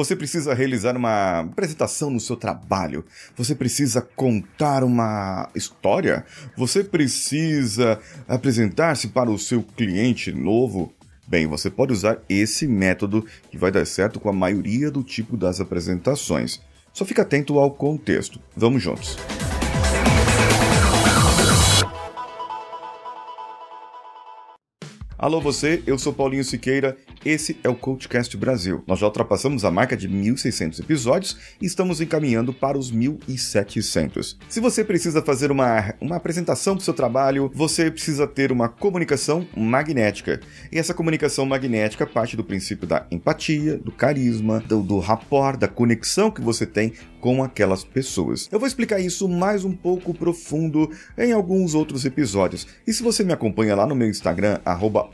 Você precisa realizar uma apresentação no seu trabalho. Você precisa contar uma história. Você precisa apresentar-se para o seu cliente novo. Bem, você pode usar esse método que vai dar certo com a maioria do tipo das apresentações. Só fica atento ao contexto. Vamos juntos. Alô você, eu sou Paulinho Siqueira, esse é o CoachCast Brasil. Nós já ultrapassamos a marca de 1.600 episódios e estamos encaminhando para os 1.700. Se você precisa fazer uma, uma apresentação do seu trabalho, você precisa ter uma comunicação magnética. E essa comunicação magnética parte do princípio da empatia, do carisma, do, do rapport, da conexão que você tem com aquelas pessoas. Eu vou explicar isso mais um pouco profundo em alguns outros episódios. E se você me acompanha lá no meu Instagram, arroba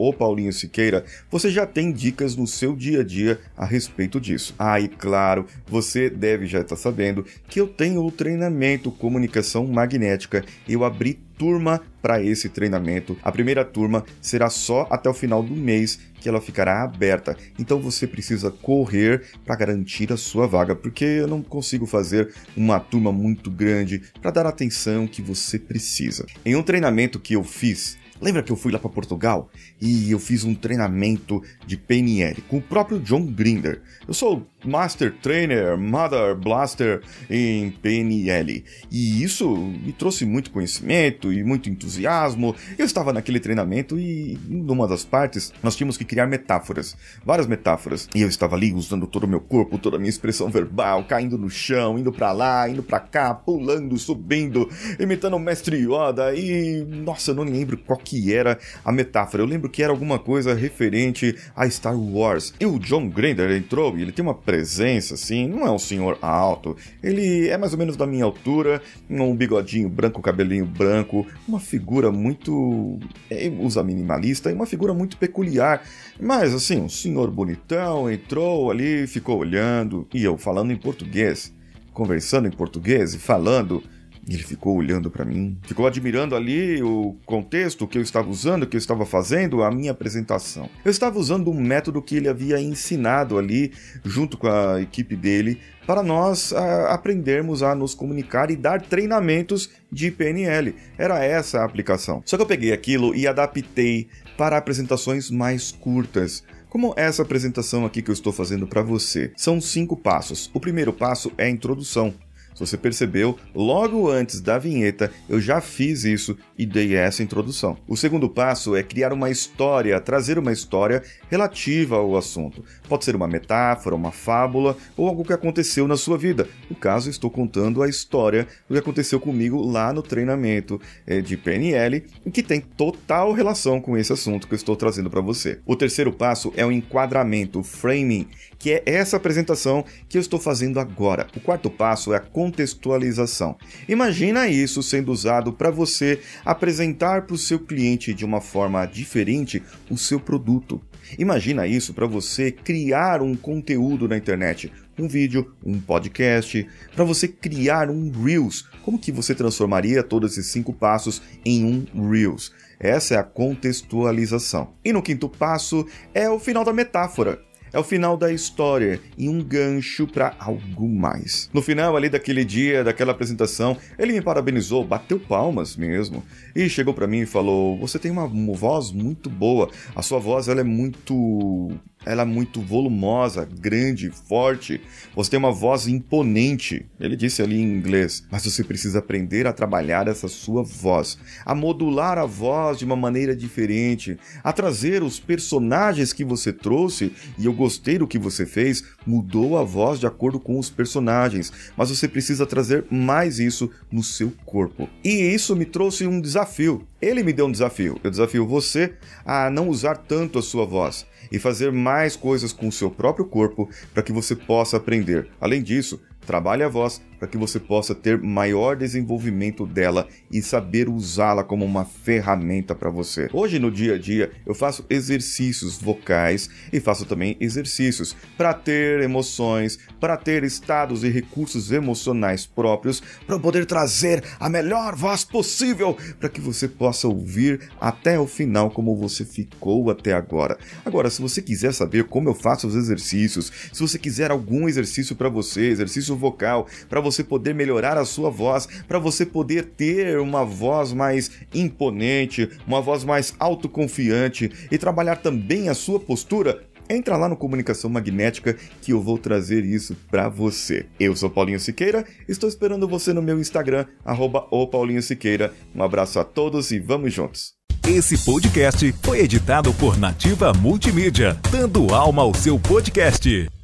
Siqueira, você já tem dicas no seu dia a dia a respeito disso. Ah, e claro, você deve já estar sabendo que eu tenho o treinamento Comunicação Magnética. Eu abri turma para esse treinamento. A primeira turma será só até o final do mês que ela ficará aberta. Então você precisa correr para garantir a sua vaga, porque eu não consigo fazer uma turma muito grande para dar a atenção que você precisa. Em um treinamento que eu fiz, Lembra que eu fui lá para Portugal e eu fiz um treinamento de PNL com o próprio John Grinder. Eu sou Master Trainer, Mother Blaster em PNL. E isso me trouxe muito conhecimento e muito entusiasmo. Eu estava naquele treinamento e, numa das partes, nós tínhamos que criar metáforas, várias metáforas. E eu estava ali usando todo o meu corpo, toda a minha expressão verbal, caindo no chão, indo para lá, indo para cá, pulando, subindo, imitando o mestre Yoda. E, nossa, eu não lembro qual que era a metáfora. Eu lembro que era alguma coisa referente a Star Wars. E o John Grinder entrou e ele tem uma presença, assim, não é um senhor alto. Ele é mais ou menos da minha altura, um bigodinho branco, cabelinho branco, uma figura muito. É, usa minimalista e uma figura muito peculiar. Mas, assim, um senhor bonitão entrou ali, ficou olhando, e eu falando em português, conversando em português e falando ele ficou olhando para mim, ficou admirando ali o contexto que eu estava usando, que eu estava fazendo, a minha apresentação. Eu estava usando um método que ele havia ensinado ali, junto com a equipe dele, para nós a, aprendermos a nos comunicar e dar treinamentos de PNL. Era essa a aplicação. Só que eu peguei aquilo e adaptei para apresentações mais curtas. Como essa apresentação aqui que eu estou fazendo para você. São cinco passos. O primeiro passo é a introdução. Se você percebeu, logo antes da vinheta eu já fiz isso e dei essa introdução. O segundo passo é criar uma história, trazer uma história relativa ao assunto. Pode ser uma metáfora, uma fábula ou algo que aconteceu na sua vida. No caso, estou contando a história do que aconteceu comigo lá no treinamento eh, de PNL que tem total relação com esse assunto que eu estou trazendo para você. O terceiro passo é o enquadramento, o framing, que é essa apresentação que eu estou fazendo agora. O quarto passo é a contextualização. Imagina isso sendo usado para você apresentar para o seu cliente de uma forma diferente o seu produto. Imagina isso para você criar um conteúdo na internet, um vídeo, um podcast, para você criar um Reels. Como que você transformaria todos esses cinco passos em um Reels? Essa é a contextualização. E no quinto passo é o final da metáfora é o final da história e um gancho para algo mais. No final ali daquele dia, daquela apresentação, ele me parabenizou, bateu palmas mesmo e chegou para mim e falou: "Você tem uma voz muito boa. A sua voz ela é muito ela é muito volumosa, grande, forte. Você tem uma voz imponente. Ele disse ali em inglês. Mas você precisa aprender a trabalhar essa sua voz, a modular a voz de uma maneira diferente, a trazer os personagens que você trouxe. E eu gostei do que você fez, mudou a voz de acordo com os personagens. Mas você precisa trazer mais isso no seu corpo. E isso me trouxe um desafio. Ele me deu um desafio. Eu desafio você a não usar tanto a sua voz e fazer mais coisas com o seu próprio corpo para que você possa aprender. Além disso, trabalhe a voz, para que você possa ter maior desenvolvimento dela e saber usá-la como uma ferramenta para você. Hoje no dia a dia eu faço exercícios vocais e faço também exercícios para ter emoções, para ter estados e recursos emocionais próprios, para poder trazer a melhor voz possível para que você possa ouvir até o final como você ficou até agora. Agora, se você quiser saber como eu faço os exercícios, se você quiser algum exercício para você, exercício vocal, para você poder melhorar a sua voz, para você poder ter uma voz mais imponente, uma voz mais autoconfiante e trabalhar também a sua postura, Entra lá no Comunicação Magnética que eu vou trazer isso para você. Eu sou Paulinho Siqueira, estou esperando você no meu Instagram, arroba Paulinho Siqueira. Um abraço a todos e vamos juntos. Esse podcast foi editado por Nativa Multimídia, dando alma ao seu podcast.